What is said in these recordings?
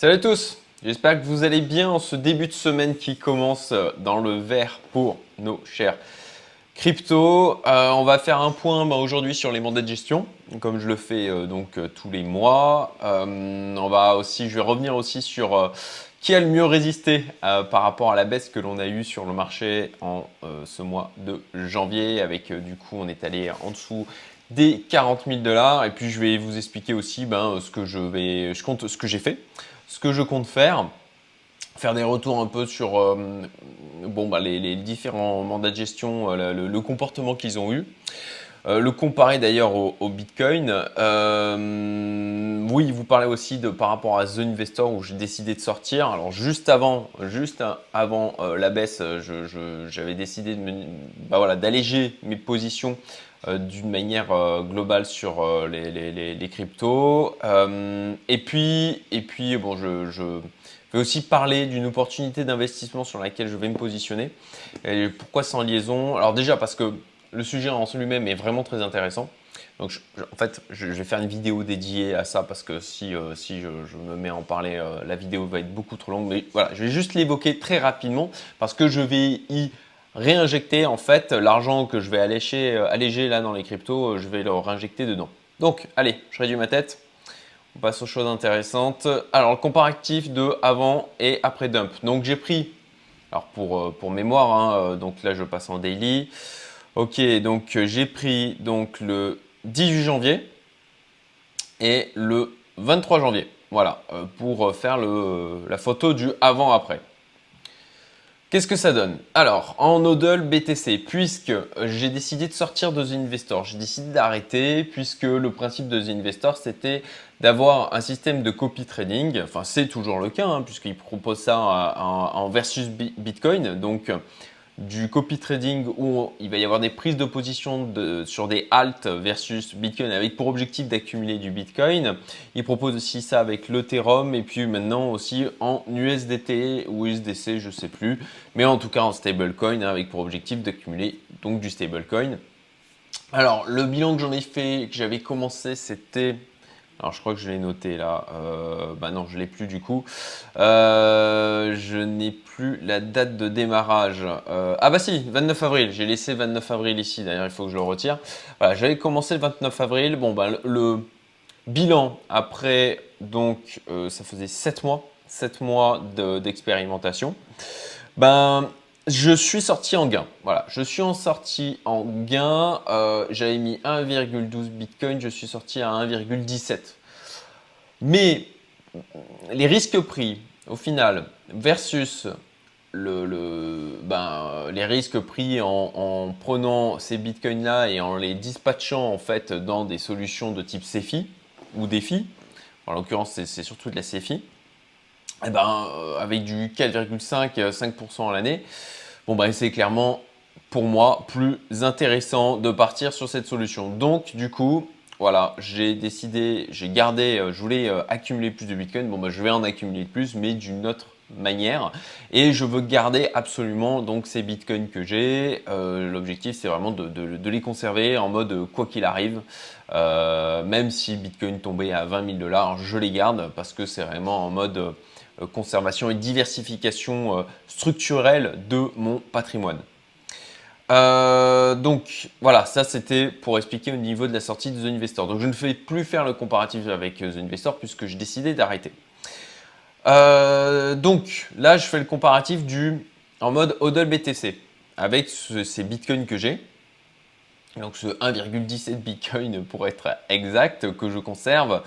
Salut à tous, j'espère que vous allez bien en ce début de semaine qui commence dans le vert pour nos chers crypto. Euh, on va faire un point bah, aujourd'hui sur les mandats de gestion, comme je le fais euh, donc euh, tous les mois. on va aussi, je vais revenir aussi sur qui a le mieux résisté par rapport à la baisse que l'on a eue sur le marché en ce mois de janvier. Avec du coup, on est allé en dessous des 40 000 dollars. Et puis je vais vous expliquer aussi ben, ce que je vais, je compte, ce que j'ai fait ce que je compte faire, faire des retours un peu sur euh, bon, bah, les, différents mandats de gestion, euh, le, comportement qu'ils ont eu. Euh, le comparer d'ailleurs au, Bitcoin. oui, vous parlez aussi de par rapport à The Investor où j'ai décidé de sortir. Alors juste avant, avant la baisse, j'avais décidé bah, d'alléger mes positions d'une manière globale sur les, cryptos. et puis, je vais aussi parler d'une opportunité d'investissement sur laquelle je vais me positionner. Et pourquoi sans liaison? Alors déjà parce que le sujet en lui-même est vraiment très intéressant. Donc en fait, je, vais faire une vidéo dédiée à ça parce que si, euh, si je, me mets à en parler, euh, la vidéo va être beaucoup trop longue. Mais voilà, je vais juste l'évoquer très rapidement parce que je vais y réinjecter en fait l'argent que je vais alléger, euh, alléger là dans les cryptos, je vais le réinjecter dedans. Donc allez, je réduis ma tête. On passe aux choses intéressantes. Alors, le comparatif de avant et après dump. Donc, j'ai pris, alors pour, pour mémoire, hein, donc là, je passe en daily. Ok, donc euh, j'ai pris donc le 18 janvier et le 23 janvier. Voilà, pour faire le, la photo du avant-après. Qu'est-ce que ça donne? Alors, en Nodal BTC, puisque j'ai décidé de sortir de The Investor, j'ai décidé d'arrêter, puisque le principe de The Investor, c'était d'avoir un système de copy trading. Enfin, c'est toujours le cas, hein, puisqu'il propose ça en, versus Bitcoin. Donc, du copy trading où il va y avoir des prises de position sur des alt versus Bitcoin avec pour objectif d'accumuler du Bitcoin. Il propose aussi ça avec l'Ethereum et puis maintenant aussi en USDT ou USDC, je sais plus, mais en tout cas en stablecoin hein, avec pour objectif d'accumuler donc du stablecoin. Alors le bilan que j'en ai fait, que j'avais commencé, c'était alors je crois que je l'ai noté là. Euh, bah non, je l'ai plus du coup. Euh, je n'ai plus la date de démarrage. Euh, ah bah si, 29 avril. J'ai laissé 29 avril ici. D'ailleurs, il faut que je le retire. Voilà, j'avais commencé le 29 avril. Bon bah le, bilan après donc ça faisait 7 mois, 7 mois d'expérimentation. ben je suis sorti en gain. Voilà, je suis en sorti en gain. Euh, j'avais mis 1,12 Bitcoin, je suis sorti à 1,17. Mais les risques pris, au final, versus le, ben, les risques pris en, prenant ces bitcoins-là et en les dispatchant en fait dans des solutions de type CFI ou DeFi, en l'occurrence c'est surtout de la CFI, eh ben, euh, avec du 4,5-5% à l'année, bon ben, c'est clairement pour moi plus intéressant de partir sur cette solution. Donc du coup, voilà, j'ai décidé, j'ai gardé, euh, je voulais euh, accumuler plus de Bitcoin. Bon ben, je vais en accumuler plus, mais d'une autre manière et je veux garder absolument donc ces bitcoins que j'ai l'objectif c'est vraiment de, les conserver en mode quoi qu'il arrive même si bitcoin tombait à 20 000 dollars je les garde parce que c'est vraiment en mode euh, conservation et diversification euh, structurelle de mon patrimoine. Euh, donc voilà, ça c'était pour expliquer au niveau de la sortie de The Investor. Donc je ne fais plus faire le comparatif avec The Investor puisque j'ai décidé d'arrêter. donc là je fais le comparatif du en mode HODL BTC avec ces bitcoins que j'ai. Donc ce 1,17 bitcoin pour être exact que je conserve.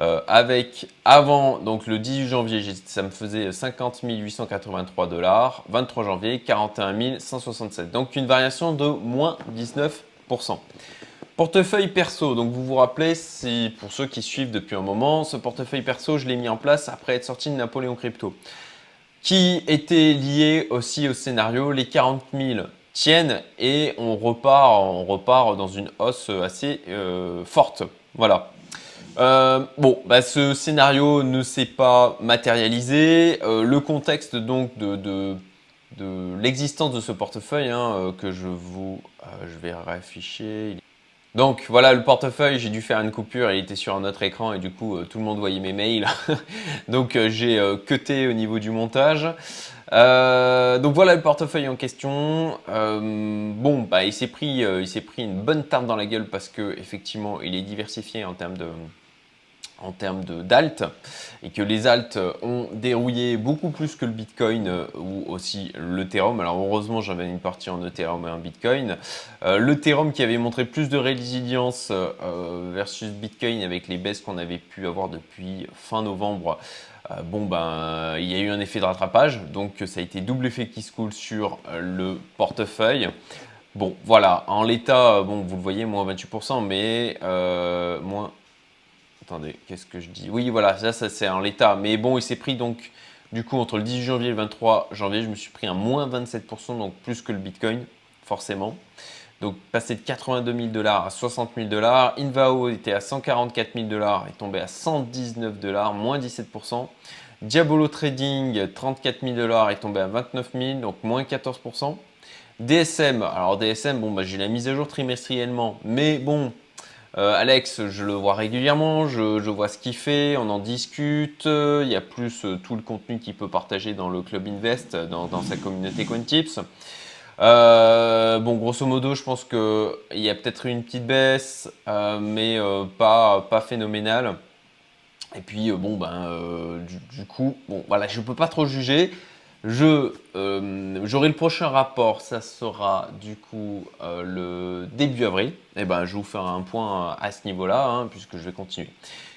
Euh, avec avant, donc le 18 janvier, ça me faisait 50 883 dollars. 23 janvier, 41 167. Donc une variation de moins 19%. Portefeuille perso, donc vous vous rappelez, si pour ceux qui suivent depuis un moment, ce portefeuille perso, je l'ai mis en place après être sorti de Napoléon Crypto, qui était lié aussi au scénario les 40 000 tiennent et on repart, on repart dans une hausse assez euh, forte. Voilà. Euh, bon, bah, ce scénario ne s'est pas matérialisé. Euh, le contexte donc de, l'existence de ce portefeuille hein, euh, que je vous, je vais réafficher. Donc voilà le portefeuille, j'ai dû faire une coupure, il était sur un autre écran et du coup tout le monde voyait mes mails. donc j'ai cuté au niveau du montage. donc voilà le portefeuille en question. bon, bah, il s'est pris, il pris une bonne tarte dans la gueule parce que effectivement, il est diversifié en termes de, en termes d'alt et que les alts ont dérouillé beaucoup plus que le Bitcoin euh, ou aussi l'Ethereum. Alors heureusement j'avais une partie en Ethereum et en Bitcoin. Euh, L'Ethereum qui avait montré plus de résilience euh, versus Bitcoin avec les baisses qu'on avait pu avoir depuis fin novembre. bon ben il y a eu un effet de rattrapage donc ça a été double effet qui se coule sur le portefeuille. Bon, voilà, en l'état, bon, vous le voyez, moins 28%, mais moins Attendez, qu'est-ce que je dis? Oui, voilà, ça, ça c'est en l'état. Mais bon, il s'est pris donc, du coup, entre le 18 janvier et le 23 janvier, je me suis pris un moins 27%, donc plus que le Bitcoin, forcément. Donc, passé de 82 000 dollars à 60 000 dollars. Invao était à 144 000 dollars et tombé à 119 dollars, moins 17%. Diabolo Trading, 34 000 dollars est tombé à 29 000, donc moins 14%. DSM, alors DSM, bon, bah, j'ai la mise à jour trimestriellement, mais bon, euh, Alex, je le vois régulièrement, je, vois ce qu'il fait, on en discute. Il y a plus euh, tout le contenu qu'il peut partager dans le Club Invest, dans, sa communauté CoinTips. Euh, bon, grosso modo, je pense qu'il y a peut-être une petite baisse, mais pas, pas phénoménale. Et puis, bon, ben, du, coup, bon, voilà, je ne peux pas trop juger. Euh, j'aurai le prochain rapport, ça sera du coup euh, le début avril. Et eh ben, je vous faire un point à ce niveau-là, hein, puisque je vais continuer.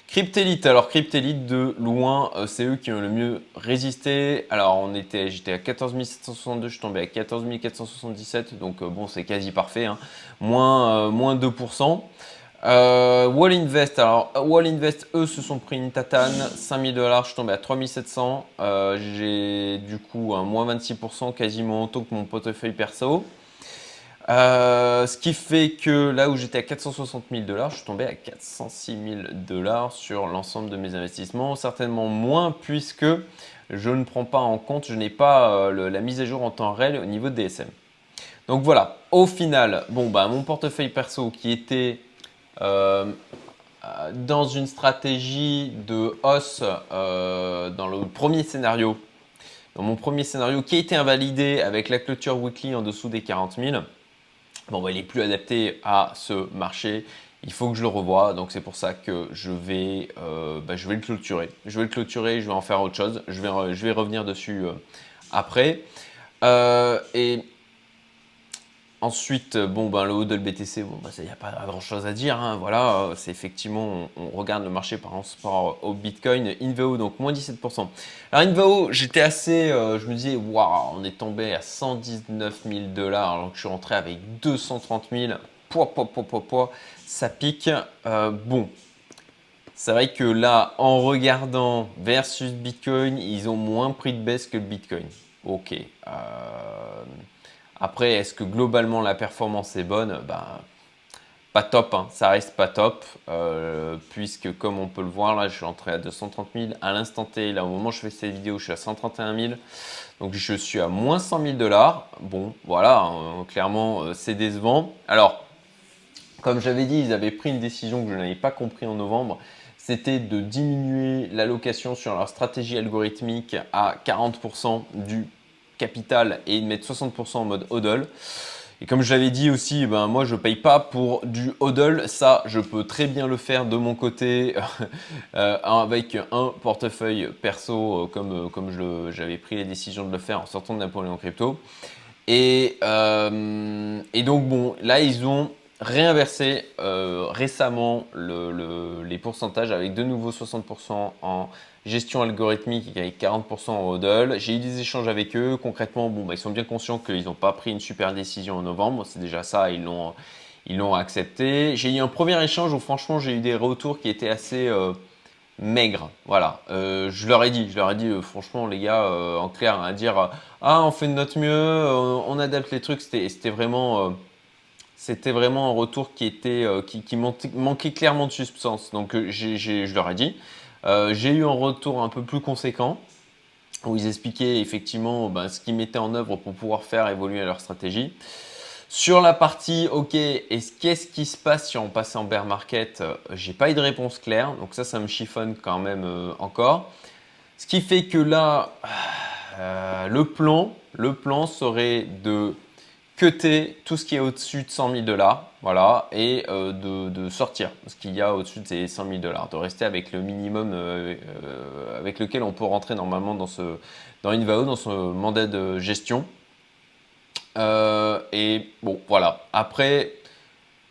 Cryptelite, alors Cryptelite de loin, euh, c'est eux qui ont le mieux résisté. Alors on était, j'étais à 14 762, je suis tombé à 14 477, donc bon c'est quasi parfait, hein. moins, moins 2%. Euh, Wall Invest, alors Wall Invest, eux se sont pris une tatane, 5000 dollars, je suis tombé à 3700. Euh, j'ai du coup un moins 26%, quasiment autant que mon portefeuille perso. Euh, ce qui fait que là où j'étais à 460 000 dollars, je suis tombé à 406 000 dollars sur l'ensemble de mes investissements. Certainement moins puisque je ne prends pas en compte, je n'ai pas la mise à jour en temps réel au niveau de DSM. Donc voilà, au final, bon bah mon portefeuille perso qui était euh, dans une stratégie de hausse euh, dans le premier scénario, dans mon premier scénario qui a été invalidé avec la clôture weekly en dessous des 40 000, bon, bah, il est plus adapté à ce marché. Il faut que je le revoie, donc c'est pour ça que je vais, euh, bah, je vais le clôturer. Je vais le clôturer, je vais en faire autre chose. Je vais, je vais revenir dessus après. et Ensuite, bon, ben, le hodl BTC, bon, ben, il n'y a pas grand chose à dire. Hein, voilà, euh, c'est effectivement, on, regarde le marché par rapport au Bitcoin. Inveo, donc moins 17%. Alors, Inveo, j'étais assez, euh, je me disais, waouh, on est tombé à 119 000 dollars, alors que je suis rentré avec 230 000. Poids, poids, poids, poids, poids, ça pique. Euh, bon, c'est vrai que là, en regardant versus Bitcoin, ils ont moins pris de baisse que le Bitcoin. Ok. Après, est-ce que globalement la performance est bonne? Ben, Pas top, hein. ça reste pas top, euh, puisque comme on peut le voir, là je suis entré à 230 000 à l'instant T, là au moment où je fais cette vidéo, je suis à 131 000, donc je suis à moins 100 000 dollars. Bon, voilà, hein, clairement euh, c'est décevant. Alors, comme j'avais dit, ils avaient pris une décision que je n'avais pas compris en novembre, c'était de diminuer l'allocation sur leur stratégie algorithmique à 40% du et de mettre 60% en mode hodl. Et comme je l'avais dit aussi, ben moi je paye pas pour du hodl, ça je peux très bien le faire de mon côté euh, avec un portefeuille perso euh, comme, euh, comme j'avais pris les décisions de le faire en sortant de Napoléon Crypto. Et, et donc bon, là ils ont réinversé récemment les pourcentages avec de nouveau 60% en gestion algorithmique avec 40% en hodl. J'ai eu des échanges avec eux. Concrètement, bon, bah, ils sont bien conscients qu'ils n'ont pas pris une super décision en novembre. C'est déjà ça, ils l'ont, ils l'ont accepté. J'ai eu un premier échange où franchement j'ai eu des retours qui étaient assez euh, maigres. Voilà, euh, je leur ai dit, je leur ai dit euh, franchement les gars, en clair, à dire ah on fait de notre mieux, on adapte les trucs. C'était, vraiment c'était vraiment un retour qui était qui, manquait, clairement de substance. Donc je leur ai dit. Euh, j'ai eu un retour un peu plus conséquent où ils expliquaient effectivement ben, ce qu'ils mettaient en œuvre pour pouvoir faire évoluer leur stratégie. Sur la partie, ok, qu'est-ce qui se passe si on passe en bear market? Euh, J'ai pas eu de réponse claire, donc ça, ça me chiffonne quand même euh, encore. Ce qui fait que là, le plan, le plan serait de cutter tout ce qui est au-dessus de 100 000 dollars, voilà, et de, sortir ce qu'il y a au-dessus de ces 100 000 dollars, de rester avec le minimum avec lequel on peut rentrer normalement dans ce dans Invao, dans ce mandat de gestion. Euh, et bon, voilà. Après,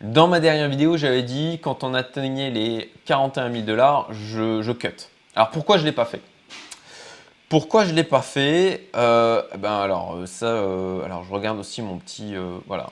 dans ma dernière vidéo, j'avais dit quand on atteignait les 41 000 dollars, je, je, cut. Alors pourquoi je ne l'ai pas fait? Pourquoi je ne l'ai pas fait euh, eh Ben alors euh, ça, alors je regarde aussi mon petit, voilà.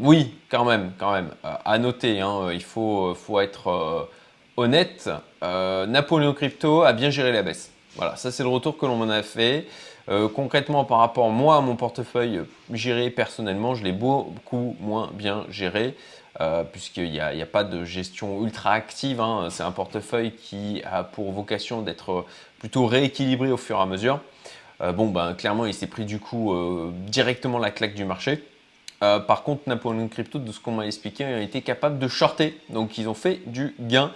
oui, quand même, quand même. à noter, hein, il faut, faut être honnête. Napoléon Crypto a bien géré la baisse. Voilà, ça c'est le retour que l'on m'en a fait. Euh, concrètement, par rapport moi à mon portefeuille géré personnellement, je l'ai beaucoup moins bien géré. Euh, puisqu'il n'y a, pas de gestion ultra active. Hein. C'est un portefeuille qui a pour vocation d'être plutôt rééquilibré au fur et à mesure. Euh, bon, ben, clairement, il s'est pris du coup directement la claque du marché. par contre, Napoleon Crypto, de ce qu'on m'a expliqué, a été capable de shorter. Donc, ils ont fait du gain.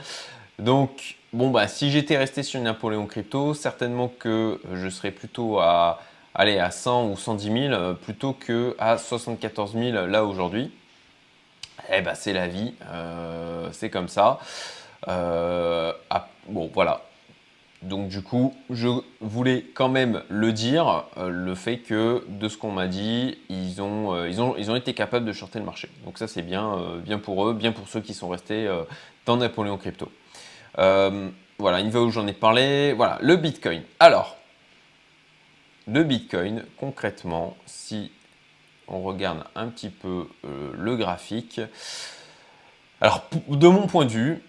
Donc, bon, bah, si j'étais resté sur Napoléon Crypto, certainement que je serais plutôt à, aller à 100 ou 110 000 plutôt que à 74 000 là aujourd'hui. Eh ben, c'est la vie, euh, c'est comme ça. Euh, bon, voilà. Donc du coup, je voulais quand même le dire, euh, le fait que de ce qu'on m'a dit, ils ont été capables de shorter le marché. Donc ça c'est bien, bien pour eux, bien pour ceux qui sont restés dans Napoléon Crypto. Euh, voilà, une où j'en ai parlé. Voilà, le Bitcoin. Alors, le Bitcoin, concrètement, si on regarde un petit peu euh, le graphique, alors de mon point de vue,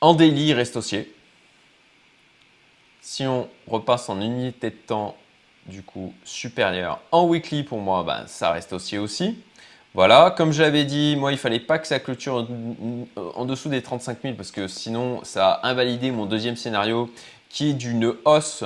en daily, il reste haussier. Si on repasse en unité de temps, du coup, supérieure, en weekly, pour moi, ben, ça reste haussier aussi. Voilà, comme je l'avais dit, moi il fallait pas que ça clôture en dessous des 35 000 parce que sinon ça a invalidé mon deuxième scénario qui est d'une hausse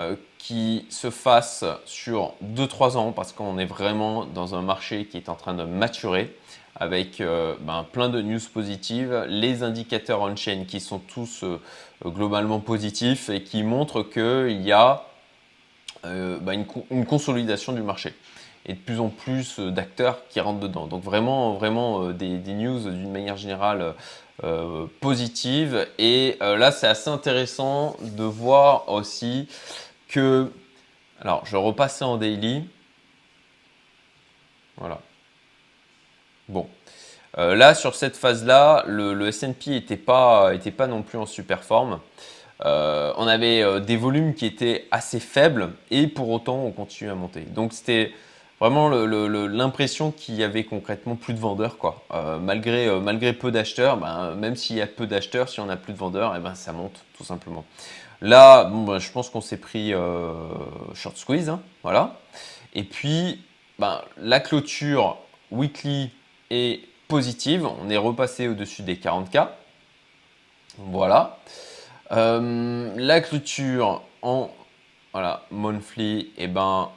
euh, qui se fasse sur 2-3 ans parce qu'on est vraiment dans un marché qui est en train de maturer avec euh, ben, plein de news positives, les indicateurs on-chain qui sont tous euh, globalement positifs et qui montrent qu'il y a ben, une consolidation du marché et de plus en plus euh, d'acteurs qui rentrent dedans. Donc vraiment, vraiment euh, des, news d'une manière générale euh, positives. Et là, c'est assez intéressant de voir aussi que... Alors, je repassais en daily. Voilà. Bon. là, sur cette phase-là, le, S&P n'était pas, était pas non plus en super forme. on avait des volumes qui étaient assez faibles et pour autant, on continuait à monter. Donc, c'était vraiment l'impression qu'il y avait concrètement plus de vendeurs. Quoi. Euh, malgré, euh, malgré peu d'acheteurs, ben, même s'il y a peu d'acheteurs, si on a plus de vendeurs, eh ben, ça monte tout simplement. Là, bon, ben, je pense qu'on s'est pris euh, short squeeze. Hein, voilà. Et puis, ben, la clôture weekly est positive. On est repassé au-dessus des 40K. Voilà. la clôture en voilà, monthly, eh ben,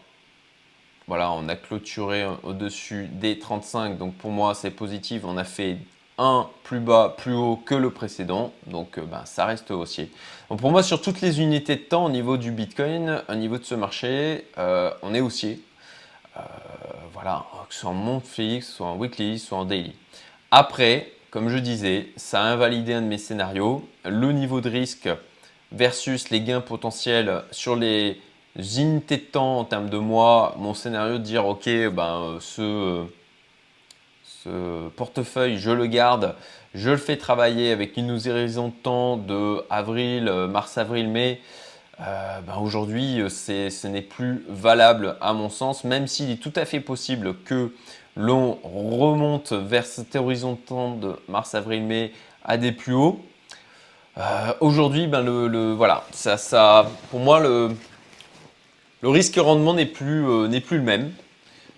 voilà, on a clôturé au-dessus des 35, donc pour moi c'est positif. On a fait un plus bas, plus haut que le précédent, donc euh, ben, ça reste haussier. Donc pour moi, sur toutes les unités de temps au niveau du Bitcoin, au niveau de ce marché, euh, on est haussier. Euh, voilà, que ce soit en monthly, soit en weekly, soit en daily. Après, comme je disais, ça a invalidé un de mes scénarios. Le niveau de risque versus les gains potentiels sur les temps en termes de mois, mon scénario de dire ok, ben, ce, ce portefeuille, je le garde, je le fais travailler avec une horizon de temps de avril, mars, avril, mai. Euh, ben aujourd'hui, ce n'est plus valable à mon sens, même s'il est tout à fait possible que l'on remonte vers cet horizon de temps de mars, avril, mai à des plus hauts. Euh, aujourd'hui, ben le, voilà, ça, ça, pour moi, le, le risque rendement n'est plus, euh, n'est plus le même.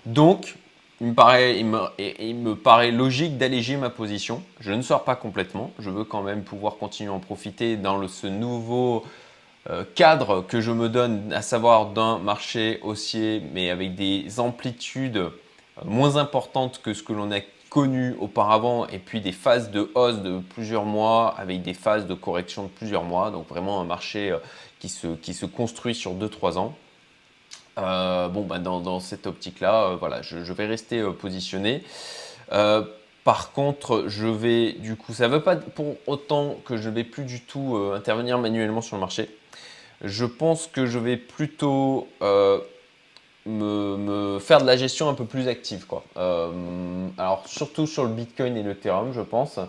Donc, il me paraît, logique d'alléger ma position. Je ne sors pas complètement. Je veux quand même pouvoir continuer à en profiter dans ce nouveau euh, cadre que je me donne, à savoir d'un marché haussier, mais avec des amplitudes moins importante que ce que l'on a connu auparavant et puis des phases de hausse de plusieurs mois avec des phases de correction de plusieurs mois. Donc vraiment un marché qui se, qui se construit sur 2-3 ans. Bon, bah, dans, cette optique-là, voilà, je, vais rester positionné. Par contre, je vais du coup, ça ne veut pas pour autant que je ne vais plus du tout euh, intervenir manuellement sur le marché. Je pense que je vais plutôt euh, me, faire de la gestion un peu plus active. Quoi. Euh, alors surtout sur le Bitcoin et l'Ethereum, je pense.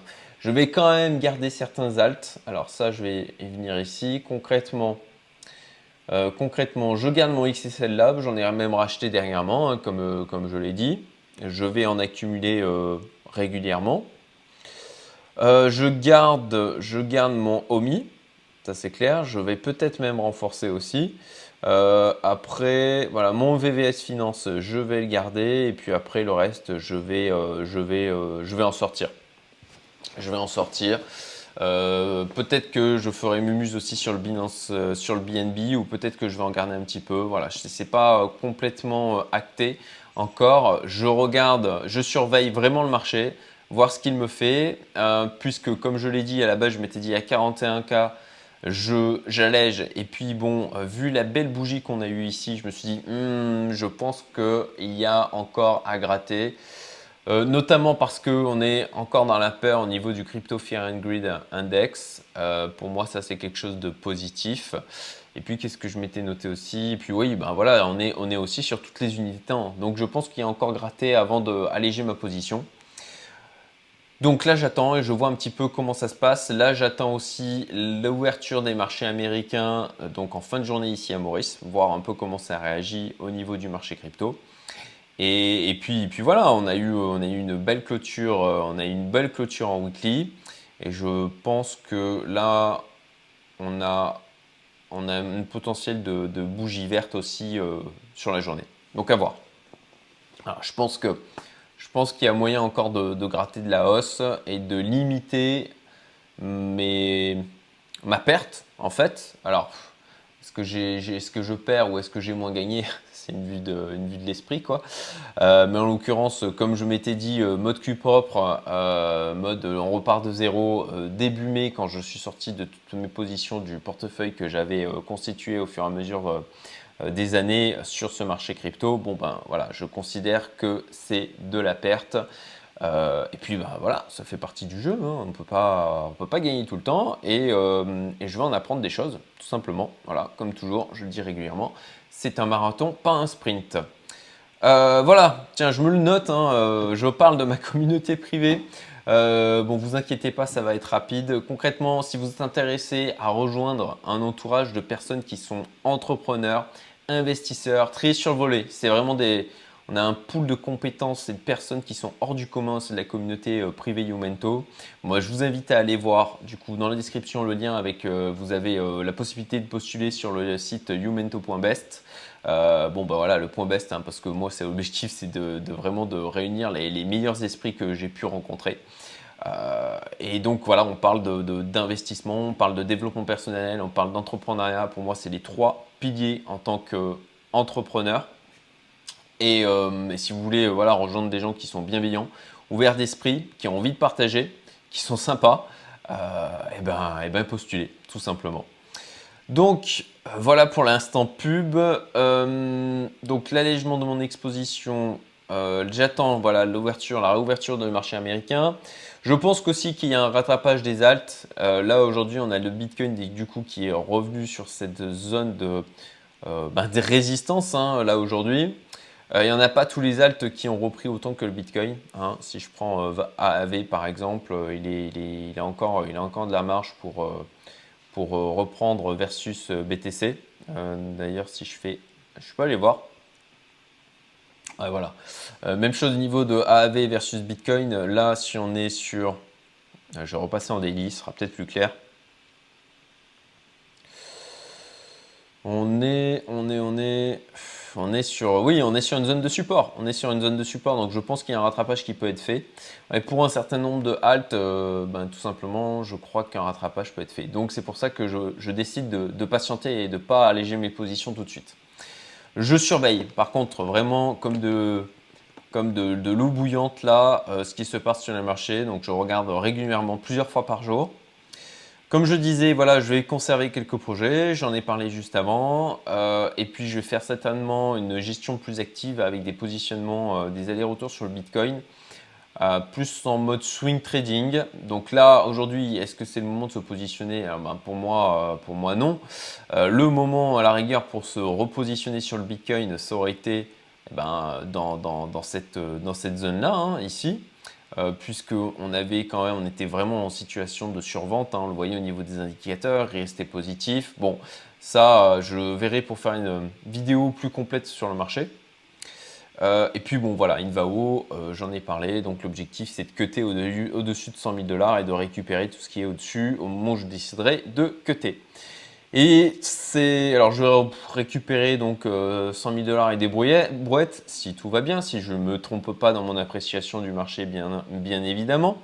Je vais quand même garder certains alts. Alors ça, je vais venir ici. Concrètement, concrètement je garde mon XSL Lab. J'en ai même racheté dernièrement, hein, comme, comme je l'ai dit. Je vais en accumuler régulièrement. Euh, je, garde, je garde mon OMI, ça c'est clair. Je vais peut-être même renforcer aussi. Euh, après, voilà, mon VVS Finance, je vais le garder. Et puis après, le reste, je vais, euh, je vais, je vais en sortir. Je vais en sortir. Peut-être que je ferai Mumus aussi sur le, Binance, sur le BNB ou peut-être que je vais en garder un petit peu. Voilà, c'est pas complètement acté encore, je regarde, je surveille vraiment le marché, voir ce qu'il me fait, euh, puisque comme je l'ai dit à la base, je m'étais dit à 41K, j'allège. Et puis bon, euh, vu la belle bougie qu'on a eue ici, je me suis dit, hmm, je pense qu'il y a encore à gratter. Euh, notamment parce qu'on est encore dans la peur au niveau du Crypto Fear and Greed Index. pour moi, ça c'est quelque chose de positif. Et puis, qu'est-ce que je m'étais noté aussi? Et puis, oui, ben voilà, on est, on est aussi sur toutes les unités de temps. Donc, je pense qu'il y a encore gratté avant d'alléger ma position. Donc là, j'attends et je vois un petit peu comment ça se passe. Là, j'attends aussi l'ouverture des marchés américains, euh, donc en fin de journée ici à Maurice, voir un peu comment ça réagit au niveau du marché crypto. Et, puis, puis voilà, on a, eu, on a eu une belle clôture, euh, on a eu une belle clôture en weekly. Et je pense que là, on a on a un potentiel de, bougie verte aussi euh, sur la journée. Donc à voir. je pense que je pense qu'il y a moyen encore de, gratter de la hausse et de limiter mes, ma perte en fait. Alors, est-ce que, j'ai, ce que je perds ou est-ce que j'ai moins gagné? C'est une vue de, l'esprit quoi. Euh, mais en l'occurrence, comme je m'étais dit, euh, mode Q propre, euh, mode on repart de zéro, début mai quand je suis sorti de toutes mes positions du portefeuille que j'avais constitué au fur et à mesure des années sur ce marché crypto, bon ben voilà, je considère que c'est de la perte. et puis ben, voilà, ça fait partie du jeu, hein. on ne peut pas, peut pas gagner tout le temps et, et, je vais en apprendre des choses, tout simplement. Voilà, comme toujours, je le dis régulièrement, c'est un marathon, pas un sprint. Euh, voilà, tiens, je me le note, hein, euh, je parle de ma communauté privée. Euh, bon, vous inquiétez pas, ça va être rapide. Concrètement, si vous êtes intéressé à rejoindre un entourage de personnes qui sont entrepreneurs, investisseurs, très survolés, c'est vraiment des, on a un pool de compétences et de personnes qui sont hors du commun, c'est de la communauté euh, privée Youmento. Moi, je vous invite à aller voir, du coup, dans la description, le lien avec, euh, vous avez euh, la possibilité de postuler sur le site youmento.best. bon, bah voilà, le point best, hein, parce que moi, c'est l'objectif, c'est de, vraiment de réunir les, meilleurs esprits que j'ai pu rencontrer. et donc voilà, on parle d'investissement, on parle de développement personnel, on parle d'entrepreneuriat. Pour moi, c'est les trois piliers en tant qu'entrepreneur. Euh, et, si vous voulez voilà, rejoindre des gens qui sont bienveillants, ouverts d'esprit, qui ont envie de partager, qui sont sympas, euh, eh ben, et eh ben postulez, tout simplement. Donc euh, voilà pour l'instant pub. donc l'allègement de mon exposition, j'attends voilà l'ouverture, la réouverture du marché américain. Je pense qu'aussi qu'il y a un rattrapage des alts. là aujourd'hui, on a le Bitcoin du coup qui est revenu sur cette zone de, ben, résistance hein, là aujourd'hui. Euh, il n'y en a pas tous les alts qui ont repris autant que le Bitcoin. Hein. Si je prends euh, AAV par exemple, euh, il, est, a encore, de la marge pour, reprendre versus BTC. D'ailleurs, si je fais, je peux aller voir. voilà. même chose au niveau de AAV versus Bitcoin. Là, si on est sur, je vais repasser en daily, ce sera peut-être plus clair. On est, on est, on est on est sur, oui, on est sur une zone de support. On est sur une zone de support, donc je pense qu'il y a un rattrapage qui peut être fait. Et pour un certain nombre de haltes, euh, ben, tout simplement, je crois qu'un rattrapage peut être fait. Donc c'est pour ça que je, décide de, patienter et de ne pas alléger mes positions tout de suite. Je surveille, par contre, vraiment comme de, comme de, l'eau bouillante là, ce qui se passe sur le marché. Donc je regarde régulièrement plusieurs fois par jour. Comme je disais, voilà, je vais conserver quelques projets, j'en ai parlé juste avant, et puis je vais faire certainement une gestion plus active avec des positionnements, des allers-retours sur le Bitcoin. Euh, plus en mode swing trading. Donc là, aujourd'hui, est-ce que c'est le moment de se positionner? Euh, ben, Pour moi, euh, pour moi, non. le moment, à la rigueur, pour se repositionner sur le Bitcoin, ça aurait été eh ben, dans, dans, cette, dans cette zone-là, hein, ici. Puisque on avait quand même, on était vraiment en situation de survente, hein, on le voyait au niveau des indicateurs, restait positif. Bon, ça, je verrai pour faire une vidéo plus complète sur le marché. Euh, et puis bon voilà, Invao, euh, j'en ai parlé, donc l'objectif c'est de cutter au-dessus de 100 000 dollars et de récupérer tout ce qui est au-dessus au moment où je déciderai de cutter. Et c'est, alors je vais récupérer donc 100 euh, 000 dollars et des brouettes si tout va bien, si je ne me trompe pas dans mon appréciation du marché bien, bien évidemment.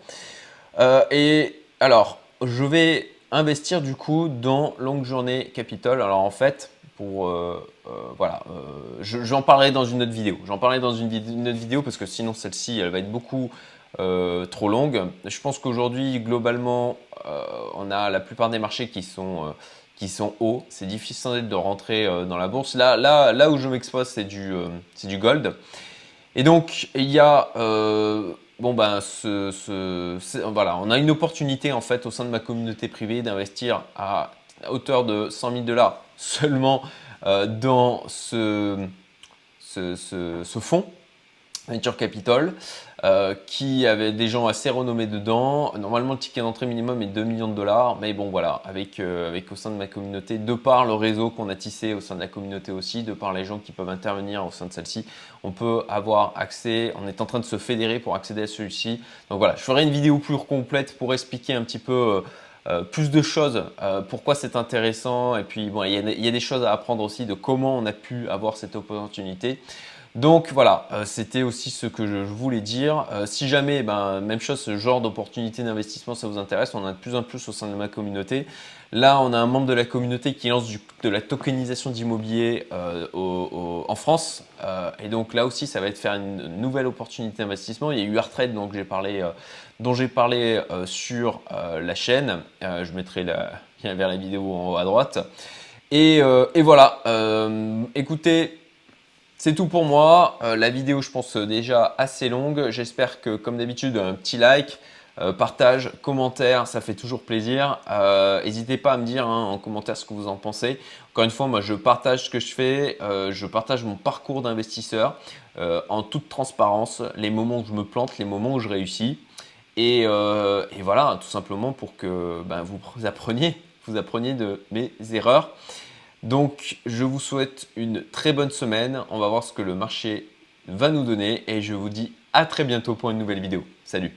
et alors, je vais investir du coup dans Longue Journée Capital. Alors en fait, pour euh, euh, voilà, euh, j'en parlerai dans une autre vidéo. J'en parlerai dans une, autre vidéo parce que sinon celle-ci elle va être beaucoup trop longue. Je pense qu'aujourd'hui globalement on a la plupart des marchés qui sont qui sont hauts. C'est difficile de rentrer dans la bourse. Là, là, là où je m'expose, c'est du, c'est du gold. Et donc, il y a, bon ben, ce, ce, voilà, on a une opportunité en fait au sein de ma communauté privée d'investir à hauteur de 100 000 dollars seulement euh, dans ce, ce, fonds, Venture Capital, euh, qui avait des gens assez renommés dedans. Normalement, le ticket d'entrée minimum est 2 millions de dollars, mais bon, voilà, avec, euh, avec au sein de ma communauté, de par le réseau qu'on a tissé au sein de la communauté aussi, de par les gens qui peuvent intervenir au sein de celle-ci, on peut avoir accès, on est en train de se fédérer pour accéder à celui-ci. Donc voilà, je ferai une vidéo plus complète pour expliquer un petit peu euh, plus de choses, pourquoi c'est intéressant, et puis bon, il y, a des choses à apprendre aussi de comment on a pu avoir cette opportunité. Donc voilà, euh, c'était aussi ce que je voulais dire. si jamais, ben, même chose, ce genre d'opportunité d'investissement, ça vous intéresse, on en a de plus en plus au sein de ma communauté. Là, on a un membre de la communauté qui lance de la tokenisation d'immobilier en France. et donc là aussi, ça va être faire une nouvelle opportunité d'investissement. Il y a eu Artrade, dont j'ai parlé euh, sur euh, la chaîne. Euh, je mettrai lien vers la vidéo en haut à droite. Et, voilà, écoutez, c'est tout pour moi. la vidéo, je pense, déjà assez longue. J'espère que, comme d'habitude, un petit like, partage, commentaire, ça fait toujours plaisir. N'hésitez pas à me dire hein, en commentaire ce que vous en pensez. Encore une fois, moi, je partage ce que je fais. je partage mon parcours d'investisseur en toute transparence, les moments où je me plante, les moments où je réussis. Euh, et, voilà, tout simplement pour que ben, vous appreniez, vous appreniez de mes erreurs. Donc, je vous souhaite une très bonne semaine. On va voir ce que le marché va nous donner et je vous dis à très bientôt pour une nouvelle vidéo. Salut